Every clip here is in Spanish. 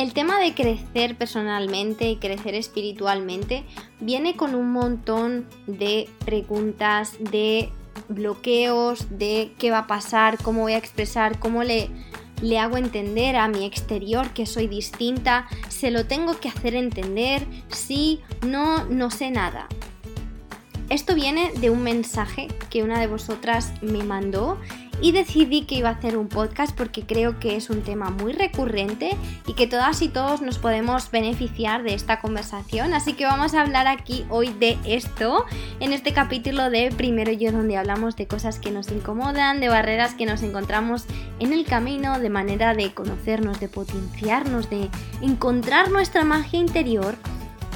El tema de crecer personalmente y crecer espiritualmente viene con un montón de preguntas, de bloqueos, de qué va a pasar, cómo voy a expresar, cómo le, le hago entender a mi exterior que soy distinta, se lo tengo que hacer entender, sí, no, no sé nada. Esto viene de un mensaje que una de vosotras me mandó y decidí que iba a hacer un podcast porque creo que es un tema muy recurrente y que todas y todos nos podemos beneficiar de esta conversación. Así que vamos a hablar aquí hoy de esto, en este capítulo de Primero Yo, donde hablamos de cosas que nos incomodan, de barreras que nos encontramos en el camino, de manera de conocernos, de potenciarnos, de encontrar nuestra magia interior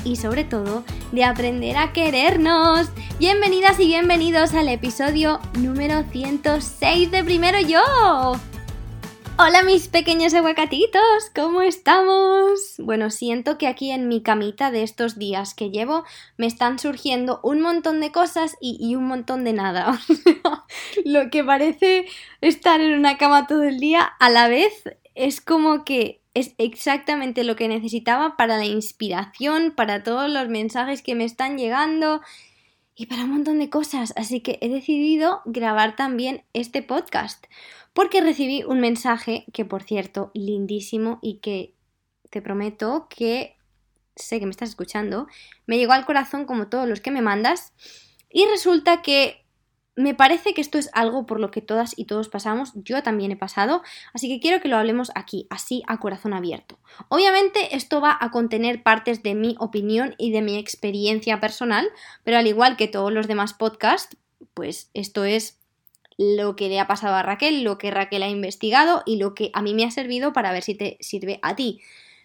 y sobre todo de aprender a querernos. Bienvenidas y bienvenidos al episodio número 106 de Primero Yo. Hola mis pequeños aguacatitos, ¿cómo estamos? Bueno, siento que aquí en mi camita de estos días que llevo me están surgiendo un montón de cosas y, y un montón de nada. Lo que parece estar en una cama todo el día a la vez es como que es exactamente lo que necesitaba para la inspiración, para todos los mensajes que me están llegando y para un montón de cosas. Así que he decidido grabar también este podcast porque recibí un mensaje que, por cierto, lindísimo y que te prometo que sé que me estás escuchando, me llegó al corazón como todos los que me mandas y resulta que me parece que esto es algo por lo que todas y todos pasamos, yo también he pasado, así que quiero que lo hablemos aquí, así a corazón abierto. Obviamente esto va a contener partes de mi opinión y de mi experiencia personal, pero al igual que todos los demás podcasts, pues esto es lo que le ha pasado a Raquel, lo que Raquel ha investigado y lo que a mí me ha servido para ver si te sirve a ti.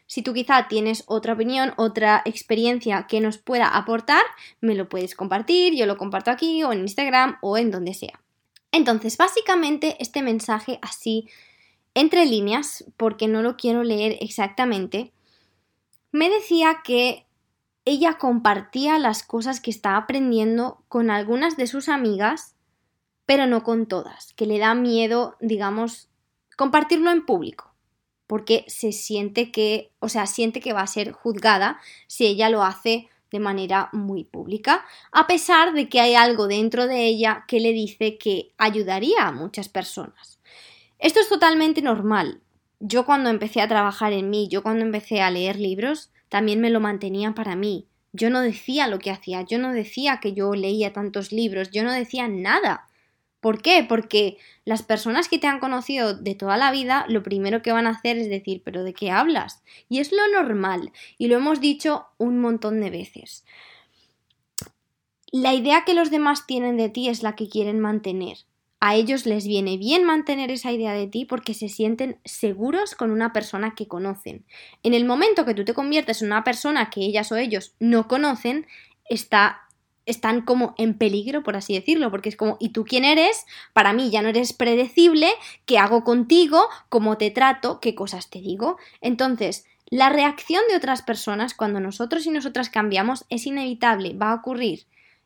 Si tú quizá tienes otra opinión, otra experiencia que nos pueda aportar, me lo puedes compartir, yo lo comparto aquí o en Instagram o en donde sea. Entonces, básicamente este mensaje así entre líneas, porque no lo quiero leer exactamente, me decía que ella compartía las cosas que está aprendiendo con algunas de sus amigas, pero no con todas, que le da miedo, digamos, compartirlo en público porque se siente que, o sea, siente que va a ser juzgada si ella lo hace de manera muy pública, a pesar de que hay algo dentro de ella que le dice que ayudaría a muchas personas. Esto es totalmente normal. Yo cuando empecé a trabajar en mí, yo cuando empecé a leer libros, también me lo mantenía para mí. Yo no decía lo que hacía, yo no decía que yo leía tantos libros, yo no decía nada. ¿Por qué? Porque las personas que te han conocido de toda la vida, lo primero que van a hacer es decir, pero ¿de qué hablas? Y es lo normal, y lo hemos dicho un montón de veces. La idea que los demás tienen de ti es la que quieren mantener. A ellos les viene bien mantener esa idea de ti porque se sienten seguros con una persona que conocen. En el momento que tú te conviertes en una persona que ellas o ellos no conocen, está están como en peligro, por así decirlo, porque es como, ¿y tú quién eres? Para mí ya no eres predecible, ¿qué hago contigo? ¿Cómo te trato? ¿Qué cosas te digo? Entonces, la reacción de otras personas cuando nosotros y nosotras cambiamos es inevitable, va a ocurrir.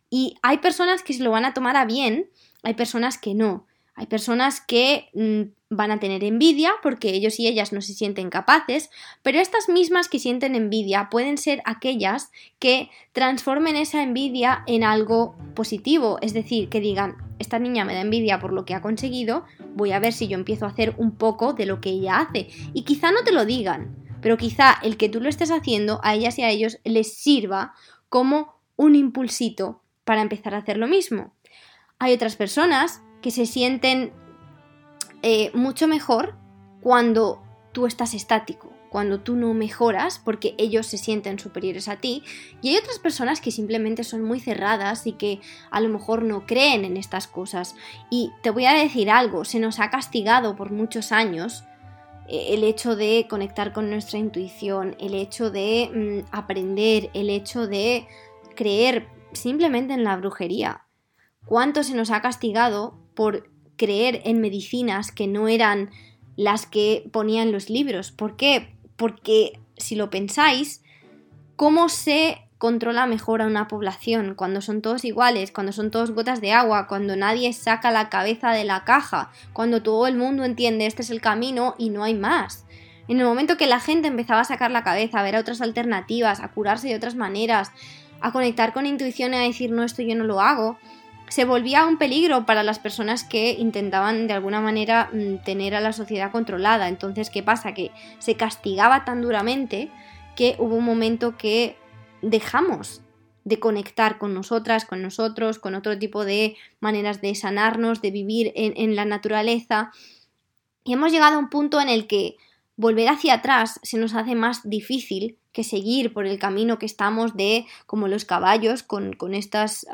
Y hay personas que se lo van a tomar a bien, hay personas que no. Hay personas que mm, van a tener envidia porque ellos y ellas no se sienten capaces, pero estas mismas que sienten envidia pueden ser aquellas que transformen esa envidia en algo positivo, es decir, que digan, esta niña me da envidia por lo que ha conseguido, voy a ver si yo empiezo a hacer un poco de lo que ella hace. Y quizá no te lo digan, pero quizá el que tú lo estés haciendo a ellas y a ellos les sirva como un impulsito para empezar a hacer lo mismo. Hay otras personas que se sienten eh, mucho mejor cuando tú estás estático, cuando tú no mejoras porque ellos se sienten superiores a ti. Y hay otras personas que simplemente son muy cerradas y que a lo mejor no creen en estas cosas. Y te voy a decir algo, se nos ha castigado por muchos años eh, el hecho de conectar con nuestra intuición, el hecho de mm, aprender, el hecho de creer simplemente en la brujería. ¿Cuánto se nos ha castigado por creer en medicinas que no eran las que ponían los libros. ¿Por qué? Porque si lo pensáis, ¿cómo se controla mejor a una población cuando son todos iguales, cuando son todos gotas de agua, cuando nadie saca la cabeza de la caja, cuando todo el mundo entiende este es el camino y no hay más? En el momento que la gente empezaba a sacar la cabeza, a ver otras alternativas, a curarse de otras maneras, a conectar con intuición y a decir, no, esto yo no lo hago, se volvía un peligro para las personas que intentaban de alguna manera mm, tener a la sociedad controlada. Entonces, ¿qué pasa? Que se castigaba tan duramente que hubo un momento que dejamos de conectar con nosotras, con nosotros, con otro tipo de maneras de sanarnos, de vivir en, la naturaleza. Y hemos llegado a un punto en el que volver hacia atrás se nos hace más difícil que seguir por el camino que estamos de como los caballos con, con estas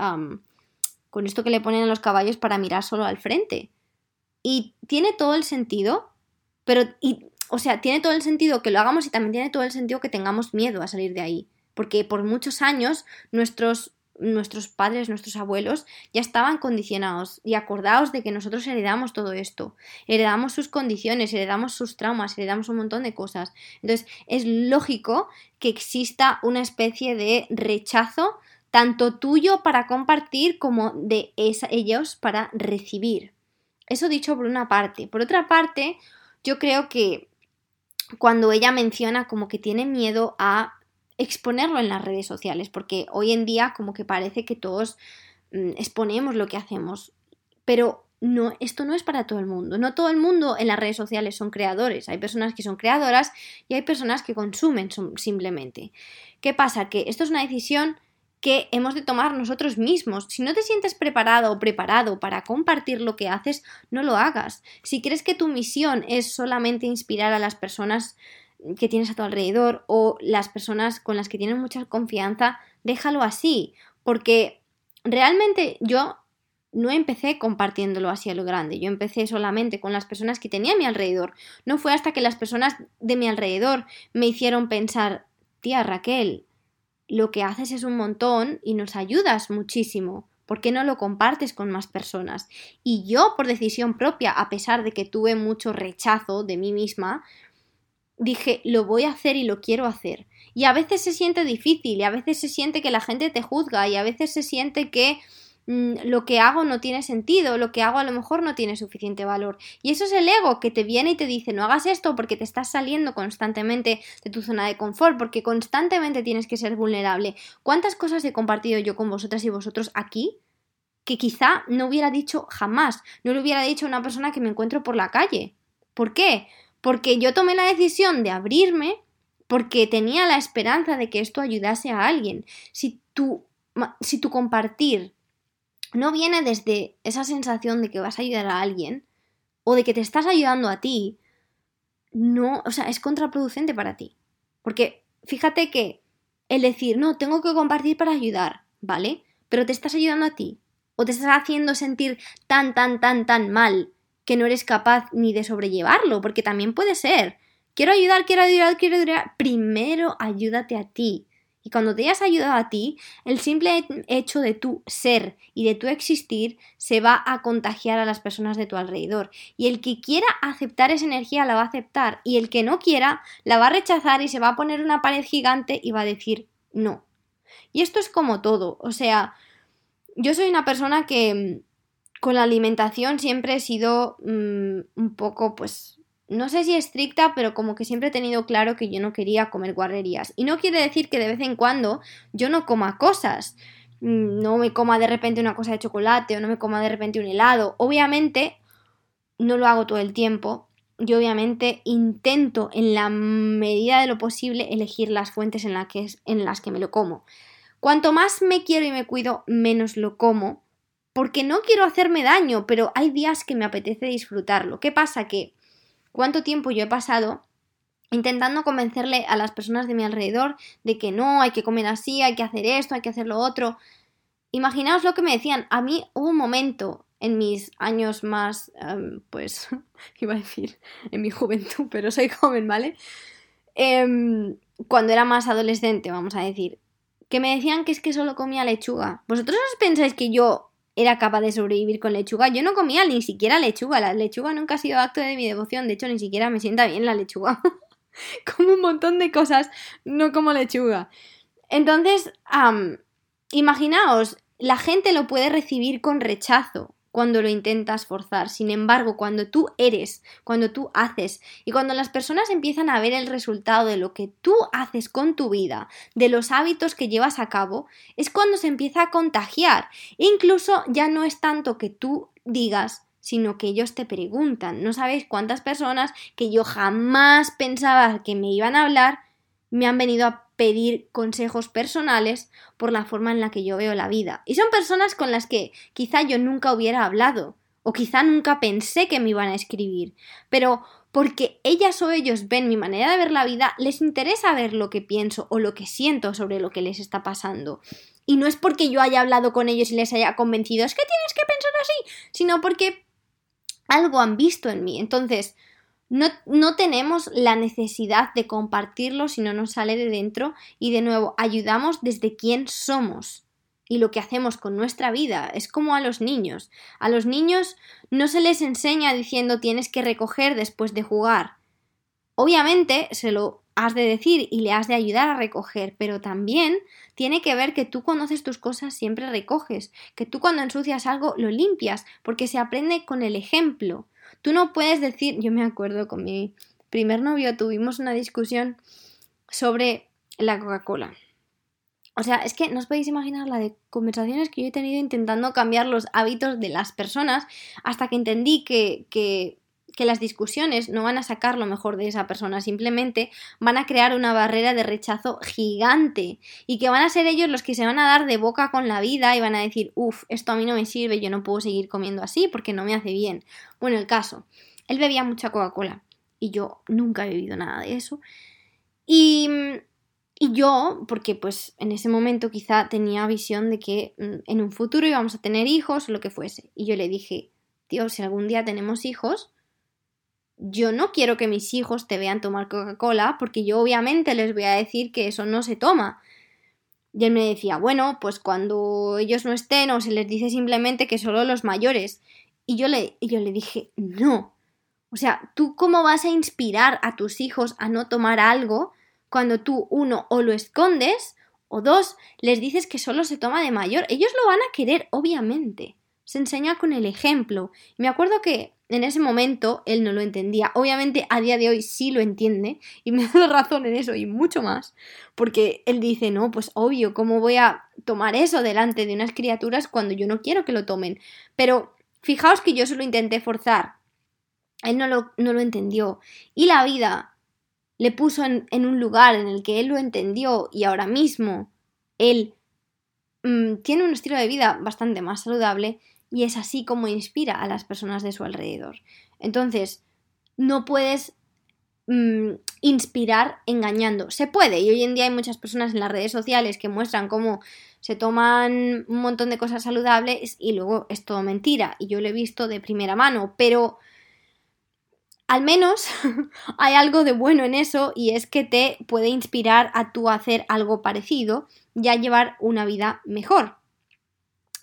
con esto que le ponen a los caballos para mirar solo al frente. Y tiene todo el sentido, pero, y, o sea, tiene todo el sentido que lo hagamos y también tiene todo el sentido que tengamos miedo a salir de ahí. Porque por muchos años nuestros, nuestros padres, nuestros abuelos ya estaban condicionados y acordados de que nosotros heredamos todo esto. Heredamos sus condiciones, heredamos sus traumas, heredamos un montón de cosas. Entonces es lógico que exista una especie de rechazo tanto tuyo para compartir como de ellos para recibir. Eso dicho por una parte. Por otra parte, yo creo que cuando ella menciona como que tiene miedo a exponerlo en las redes sociales, porque hoy en día como que parece que todos mm, exponemos lo que hacemos, pero no, esto no es para todo el mundo. No todo el mundo en las redes sociales son creadores. Hay personas que son creadoras y hay personas que consumen simplemente. ¿Qué pasa? Que esto es una decisión que hemos de tomar nosotros mismos. Si no te sientes preparado o preparado para compartir lo que haces, no lo hagas. Si crees que tu misión es solamente inspirar a las personas que tienes a tu alrededor o las personas con las que tienes mucha confianza, déjalo así, porque realmente yo no empecé compartiéndolo así a lo grande, yo empecé solamente con las personas que tenía a mi alrededor. No fue hasta que las personas de mi alrededor me hicieron pensar, tía Raquel, lo que haces es un montón y nos ayudas muchísimo. ¿Por qué no lo compartes con más personas? Y yo, por decisión propia, a pesar de que tuve mucho rechazo de mí misma, dije, lo voy a hacer y lo quiero hacer. Y a veces se siente difícil, y a veces se siente que la gente te juzga, y a veces se siente que lo que hago no tiene sentido, lo que hago a lo mejor no tiene suficiente valor. Y eso es el ego que te viene y te dice no hagas esto porque te estás saliendo constantemente de tu zona de confort, porque constantemente tienes que ser vulnerable. ¿Cuántas cosas he compartido yo con vosotras y vosotros aquí? que quizá no hubiera dicho jamás, no le hubiera dicho a una persona que me encuentro por la calle. ¿Por qué? Porque yo tomé la decisión de abrirme porque tenía la esperanza de que esto ayudase a alguien. Si tu, si tu compartir no viene desde esa sensación de que vas a ayudar a alguien o de que te estás ayudando a ti, no, o sea, es contraproducente para ti. Porque fíjate que el decir, no, tengo que compartir para ayudar, ¿vale? Pero te estás ayudando a ti o te estás haciendo sentir tan, tan, tan, tan mal que no eres capaz ni de sobrellevarlo, porque también puede ser. Quiero ayudar, quiero ayudar, quiero ayudar. Primero ayúdate a ti. Y cuando te hayas ayudado a ti, el simple hecho de tu ser y de tu existir se va a contagiar a las personas de tu alrededor. Y el que quiera aceptar esa energía la va a aceptar. Y el que no quiera la va a rechazar y se va a poner una pared gigante y va a decir no. Y esto es como todo. O sea, yo soy una persona que mm, con la alimentación siempre he sido mm, un poco pues no sé si estricta, pero como que siempre he tenido claro que yo no quería comer guarrerías. Y no quiere decir que de vez en cuando yo no coma cosas. Mm, no me coma de repente una cosa de chocolate o no me coma de repente un helado. Obviamente no lo hago todo el tiempo. Yo obviamente intento en la medida de lo posible elegir las fuentes en, que, en las que me lo como. Cuanto más me quiero y me cuido, menos lo como. Porque no quiero hacerme daño, pero hay días que me apetece disfrutarlo. ¿Qué pasa? Que cuánto tiempo yo he pasado intentando convencerle a las personas de mi alrededor de que no, hay que comer así, hay que hacer esto, hay que hacer lo otro. Imaginaos lo que me decían. A mí hubo un momento en mis años más, em, pues, iba a decir, en mi juventud, pero soy joven, ¿vale? Em, cuando era más adolescente, vamos a decir, que me decían que es que solo comía lechuga. ¿Vosotros os pensáis que yo era capaz de sobrevivir con lechuga. Yo no comía ni siquiera lechuga. La lechuga nunca ha sido acto de mi devoción. De hecho, ni siquiera me sienta bien la lechuga. como un montón de cosas, no como lechuga. Entonces, imaginaos, la gente lo puede recibir con rechazo. Cuando lo intentas forzar. Sin embargo, cuando tú eres, cuando tú haces y cuando las personas empiezan a ver el resultado de lo que tú haces con tu vida, de los hábitos que llevas a cabo, es cuando se empieza a contagiar. Incluso ya no es tanto que tú digas, sino que ellos te preguntan. No sabéis cuántas personas que yo jamás pensaba que me iban a hablar me han venido a pedir consejos personales por la forma en la que yo veo la vida. Y son personas con las que quizá yo nunca hubiera hablado o quizá nunca pensé que me iban a escribir, pero porque ellas o ellos ven mi manera de ver la vida, les interesa ver lo que pienso o lo que siento sobre lo que les está pasando. Y no es porque yo haya hablado con ellos y les haya convencido, es que tienes que pensar así, sino porque algo han visto en mí. Entonces, no, tenemos la necesidad de compartirlo si no nos sale de dentro y de nuevo ayudamos desde quién somos y lo que hacemos con nuestra vida. Es como a los niños. A los niños no se les enseña diciendo tienes que recoger después de jugar. Obviamente se lo has de decir y le has de ayudar a recoger, pero también tiene que ver que tú conoces tus cosas siempre recoges, que tú cuando ensucias algo lo limpias, porque se aprende con el ejemplo. Tú no puedes decir, yo me acuerdo con mi primer novio tuvimos una discusión sobre la Coca-Cola. O sea, es que no os podéis imaginar la de conversaciones que yo he tenido intentando cambiar los hábitos de las personas hasta que entendí que, que, que las discusiones no van a sacar lo mejor de esa persona, simplemente van a crear una barrera de rechazo gigante y que van a ser ellos los que se van a dar de boca con la vida y van a decir, uff, esto a mí no me sirve, yo no puedo seguir comiendo así porque no me hace bien. Bueno, el caso, él bebía mucha Coca-Cola y yo nunca he bebido nada de eso. Y, y yo, porque pues en ese momento quizá tenía visión de que mm, en un futuro íbamos a tener hijos o lo que fuese. Y yo le dije, tío, si algún día tenemos hijos, yo no quiero que mis hijos te vean tomar Coca-Cola porque yo obviamente les voy a decir que eso no se toma. Y él me decía, bueno, pues cuando ellos no estén o se les dice simplemente que solo los mayores. Y yo le, yo le dije, no. O sea, ¿tú cómo vas a inspirar a tus hijos a no tomar algo cuando tú, uno, o lo escondes, o dos, les dices que solo se toma de mayor? Ellos lo van a querer, obviamente. Se enseña con el ejemplo. Y me acuerdo que en ese momento él no lo entendía. Obviamente a día de hoy sí lo entiende y me da razón en eso y mucho más. Porque él dice, no, pues obvio, ¿cómo voy a tomar eso delante de unas criaturas cuando yo no quiero que lo tomen? Pero fijaos que yo se lo intenté forzar. Él no lo, no lo entendió. Y la vida le puso en, un lugar en el que él lo entendió y ahora mismo él mm, tiene un estilo de vida bastante más saludable y es así como inspira a las personas de su alrededor. Entonces, no puedes mm, inspirar engañando. Se puede, y hoy en día hay muchas personas en las redes sociales que muestran cómo se toman un montón de cosas saludables y luego es todo mentira. Y yo lo he visto de primera mano, pero al menos hay algo de bueno en eso y es que te puede inspirar a tú hacer algo parecido y a llevar una vida mejor.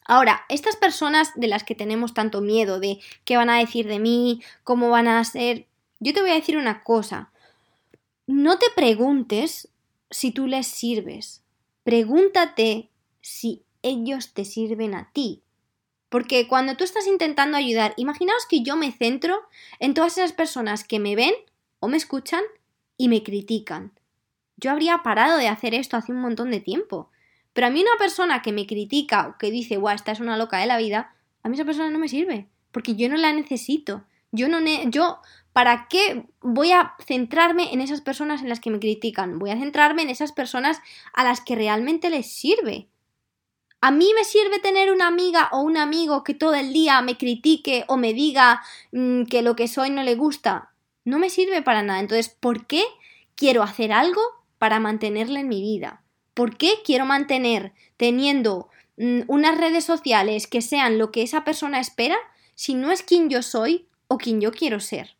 Ahora, estas personas de las que tenemos tanto miedo de qué van a decir de mí, cómo van a ser, yo te voy a decir una cosa. No te preguntes si tú les sirves. Pregúntate si ellos te sirven a ti. Porque cuando tú estás intentando ayudar, imaginaos que yo me centro en todas esas personas que me ven o me escuchan y me critican. Yo habría parado de hacer esto hace un montón de tiempo. Pero a mí una persona que me critica o que dice, guau, esta es una loca de la vida, a mí esa persona no me sirve, porque yo no la necesito. Yo no yo ¿para qué voy a centrarme en esas personas en las que me critican? Voy a centrarme en esas personas a las que realmente les sirve. ¿A mí me sirve tener una amiga o un amigo que todo el día me critique o me diga mm, que lo que soy no le gusta? No me sirve para nada. Entonces, ¿por qué quiero hacer algo para mantenerle en mi vida? ¿Por qué quiero mantener teniendo mm, unas redes sociales que sean lo que esa persona espera si no es quien yo soy o quien yo quiero ser?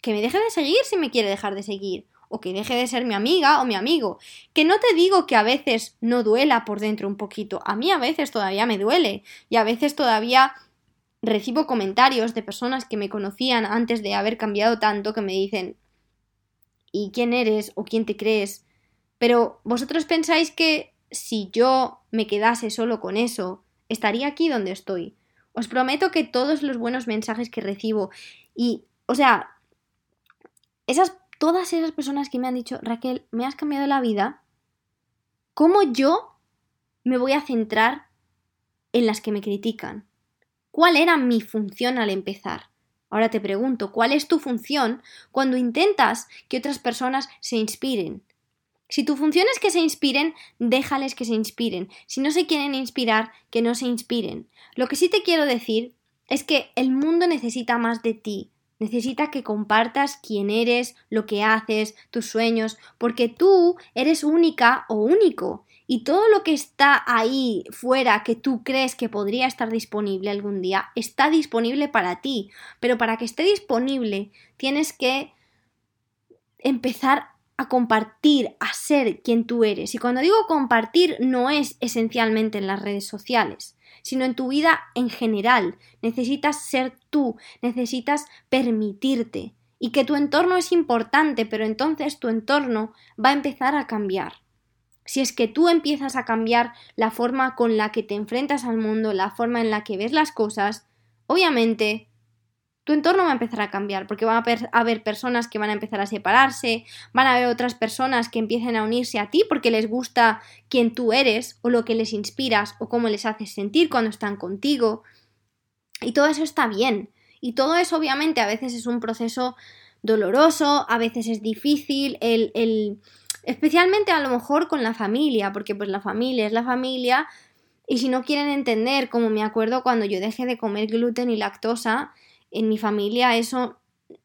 Que me deje de seguir si me quiere dejar de seguir, o que deje de ser mi amiga o mi amigo. Que no te digo que a veces no duela por dentro un poquito, a mí a veces todavía me duele y a veces todavía recibo comentarios de personas que me conocían antes de haber cambiado tanto que me dicen ¿y quién eres o quién te crees? Pero vosotros pensáis que si yo me quedase solo con eso, estaría aquí donde estoy. Os prometo que todos los buenos mensajes que recibo y, o sea, todas esas personas que me han dicho, Raquel, me has cambiado la vida, ¿cómo yo me voy a centrar en las que me critican? ¿Cuál era mi función al empezar? Ahora te pregunto, ¿cuál es tu función cuando intentas que otras personas se inspiren? Si tu función es que se inspiren, déjales que se inspiren. Si no se quieren inspirar, que no se inspiren. Lo que sí te quiero decir es que el mundo necesita más de ti. Necesita que compartas quién eres, lo que haces, tus sueños, porque tú eres única o único. Y todo lo que está ahí fuera que tú crees que podría estar disponible algún día, está disponible para ti. Pero para que esté disponible, tienes que empezar a compartir, a ser quien tú eres. Y cuando digo compartir, no es esencialmente en las redes sociales, sino en tu vida en general. Necesitas ser tú, necesitas permitirte. Y que tu entorno es importante, pero entonces tu entorno va a empezar a cambiar. Si es que tú empiezas a cambiar la forma con la que te enfrentas al mundo, la forma en la que ves las cosas, obviamente tu entorno va a empezar a cambiar, porque van a haber personas que van a empezar a separarse, van a haber otras personas que empiecen a unirse a ti porque les gusta quién tú eres, o lo que les inspiras, o cómo les haces sentir cuando están contigo. Y todo eso está bien. Y todo eso obviamente a veces es un proceso doloroso, a veces es difícil, el, el... especialmente a lo mejor con la familia, porque pues la familia es la familia, y si no quieren entender, como me acuerdo cuando yo dejé de comer gluten y lactosa, en mi familia eso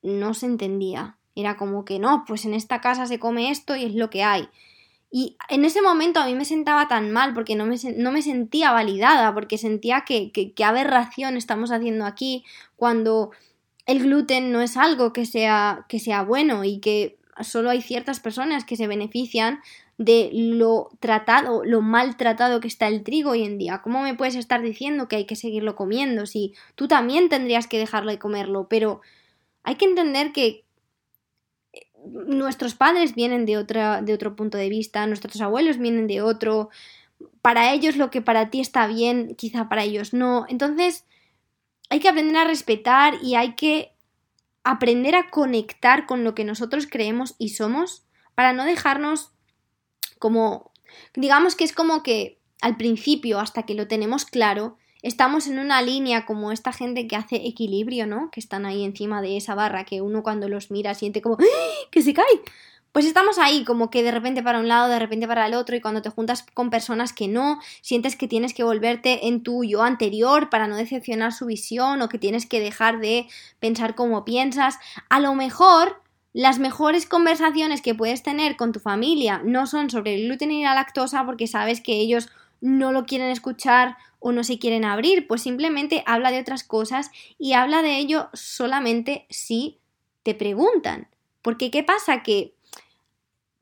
no se entendía. Era como que no, pues en esta casa se come esto y es lo que hay. Y en ese momento a mí me sentaba tan mal porque no me, no me sentía validada, porque sentía que, que, aberración estamos haciendo aquí cuando el gluten no es algo que sea, que sea bueno y que solo hay ciertas personas que se benefician de lo tratado, lo maltratado que está el trigo hoy en día. ¿Cómo me puedes estar diciendo que hay que seguirlo comiendo si tú también tendrías que dejarlo de comerlo? Pero hay que entender que eh, nuestros padres vienen de, otra, de otro punto de vista, nuestros abuelos vienen de otro. Para ellos lo que para ti está bien, quizá para ellos no. Entonces, hay que aprender a respetar y hay que aprender a conectar con lo que nosotros creemos y somos para no dejarnos como, digamos que es como que al principio, hasta que lo tenemos claro, estamos en una línea como esta gente que hace equilibrio, ¿no? Que están ahí encima de esa barra que uno cuando los mira siente como ¡Ah! que se cae. Pues estamos ahí como que de repente para un lado, de repente para el otro y cuando te juntas con personas que no, sientes que tienes que volverte en tu yo anterior para no decepcionar su visión o que tienes que dejar de pensar como piensas. A lo mejor las mejores conversaciones que puedes tener con tu familia no son sobre el gluten y la lactosa porque sabes que ellos no lo quieren escuchar o no se quieren abrir, pues simplemente habla de otras cosas y habla de ello solamente si te preguntan. Porque ¿qué pasa? Que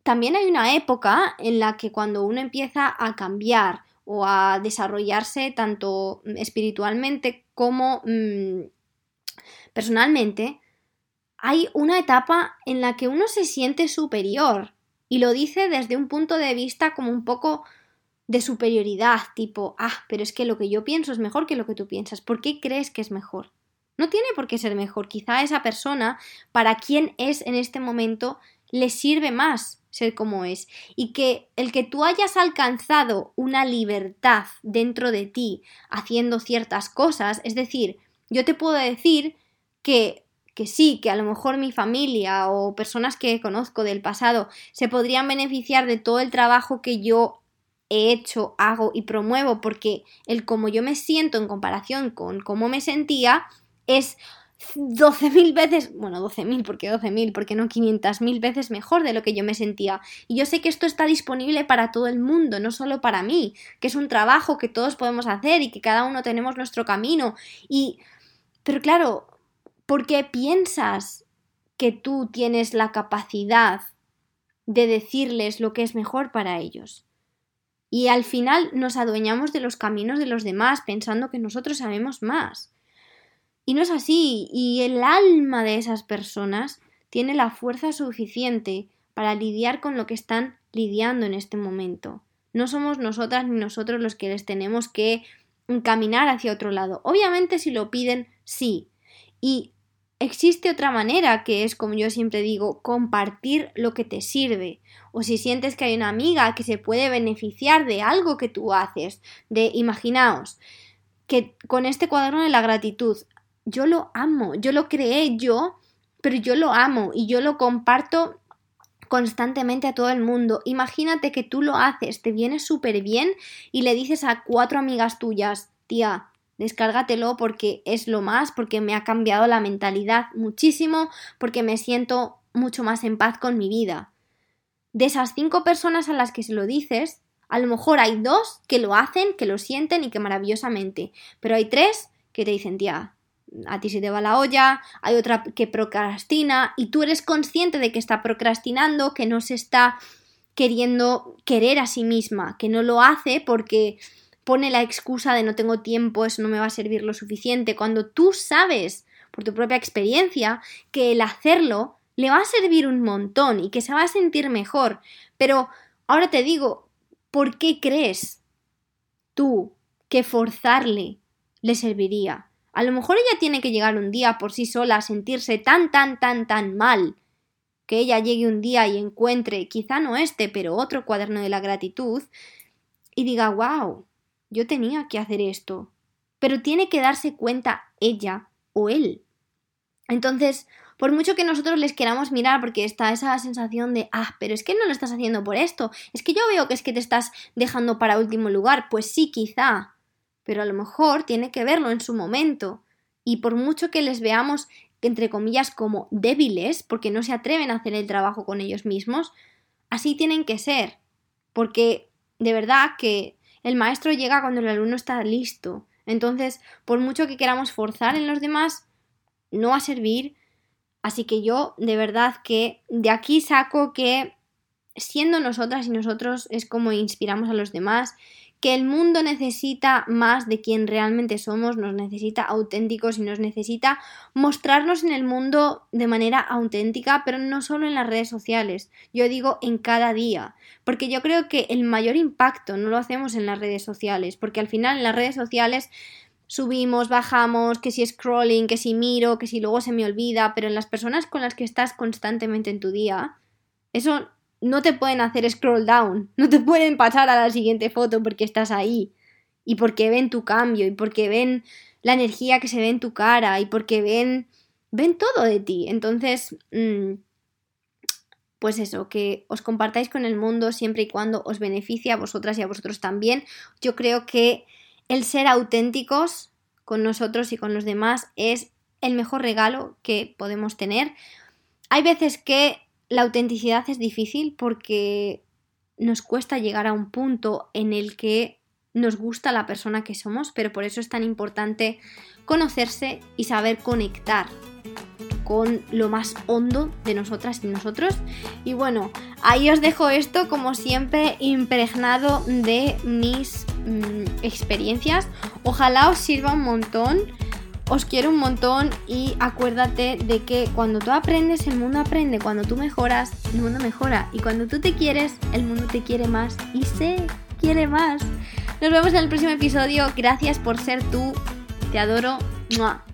también hay una época en la que cuando uno empieza a cambiar o a desarrollarse tanto espiritualmente como mmm, personalmente, hay una etapa en la que uno se siente superior y lo dice desde un punto de vista como un poco de superioridad, tipo, ah, pero es que lo que yo pienso es mejor que lo que tú piensas. ¿Por qué crees que es mejor? No tiene por qué ser mejor. Quizá esa persona, para quien es en este momento, le sirve más ser como es. Y que el que tú hayas alcanzado una libertad dentro de ti haciendo ciertas cosas, es decir, yo te puedo decir que que sí, que a lo mejor mi familia o personas que conozco del pasado se podrían beneficiar de todo el trabajo que yo he hecho, hago y promuevo, porque el cómo yo me siento en comparación con cómo me sentía es 12.000 veces, bueno, 12.000, porque 12.000, porque no 500.000 veces mejor de lo que yo me sentía. Y yo sé que esto está disponible para todo el mundo, no solo para mí, que es un trabajo que todos podemos hacer y que cada uno tenemos nuestro camino. Y, pero claro, porque piensas que tú tienes la capacidad de decirles lo que es mejor para ellos. Y al final nos adueñamos de los caminos de los demás pensando que nosotros sabemos más. Y no es así, y el alma de esas personas tiene la fuerza suficiente para lidiar con lo que están lidiando en este momento. No somos nosotras ni nosotros los que les tenemos que caminar hacia otro lado. Obviamente si lo piden, sí. Y existe otra manera que es, como yo siempre digo, compartir lo que te sirve. O si sientes que hay una amiga que se puede beneficiar de algo que tú haces. De, imaginaos, que con este cuaderno de la gratitud, yo lo amo, yo lo creé yo, pero yo lo amo y yo lo comparto constantemente a todo el mundo. Imagínate que tú lo haces, te viene súper bien y le dices a cuatro amigas tuyas, tía, descárgatelo porque es lo más, porque me ha cambiado la mentalidad muchísimo, porque me siento mucho más en paz con mi vida. De esas cinco personas a las que se lo dices, a lo mejor hay dos que lo hacen, que lo sienten y que maravillosamente, pero hay tres que te dicen, tía, a ti se te va la olla, hay otra que procrastina y tú eres consciente de que está procrastinando, que no se está queriendo querer a sí misma, que no lo hace porque pone la excusa de no tengo tiempo, eso no me va a servir lo suficiente, cuando tú sabes por tu propia experiencia que el hacerlo le va a servir un montón y que se va a sentir mejor. Pero ahora te digo, ¿por qué crees tú que forzarle le serviría? A lo mejor ella tiene que llegar un día por sí sola a sentirse tan, tan, tan, tan mal, que ella llegue un día y encuentre, quizá no este, pero otro cuaderno de la gratitud, y diga, wow, yo tenía que hacer esto. Pero tiene que darse cuenta ella o él. Entonces, por mucho que nosotros les queramos mirar, porque está esa sensación de, ah, pero es que no lo estás haciendo por esto, es que yo veo que es que te estás dejando para último lugar, pues sí, quizá, pero a lo mejor tiene que verlo en su momento. Y por mucho que les veamos, entre comillas, como débiles, porque no se atreven a hacer el trabajo con ellos mismos, así tienen que ser. Porque de verdad que el maestro llega cuando el alumno está listo. Entonces, por mucho que queramos forzar en los demás, no va a servir. Así que yo, de verdad que de aquí saco que siendo nosotras y nosotros es como inspiramos a los demás que el mundo necesita más de quien realmente somos, nos necesita auténticos y nos necesita mostrarnos en el mundo de manera auténtica, pero no solo en las redes sociales, yo digo en cada día, porque yo creo que el mayor impacto no lo hacemos en las redes sociales, porque al final en las redes sociales subimos, bajamos, que si scrolling, que si miro, que si luego se me olvida, pero en las personas con las que estás constantemente en tu día, eso no te pueden hacer scroll down, no te pueden pasar a la siguiente foto porque estás ahí y porque ven tu cambio y porque ven la energía que se ve en tu cara y porque ven ven todo de ti. Entonces, mm, pues eso, que os compartáis con el mundo siempre y cuando os beneficie a vosotras y a vosotros también. Yo creo que el ser auténticos con nosotros y con los demás es el mejor regalo que podemos tener. Hay veces que la autenticidad es difícil porque nos cuesta llegar a un punto en el que nos gusta la persona que somos, pero por eso es tan importante conocerse y saber conectar con lo más hondo de nosotras y nosotros. Y bueno, ahí os dejo esto como siempre impregnado de mis mm, experiencias. Ojalá os sirva un montón. Os quiero un montón y acuérdate de que cuando tú aprendes, el mundo aprende. Cuando tú mejoras, el mundo mejora. Y cuando tú te quieres, el mundo te quiere más y se quiere más. Nos vemos en el próximo episodio. Gracias por ser tú. Te adoro. ¡Mua!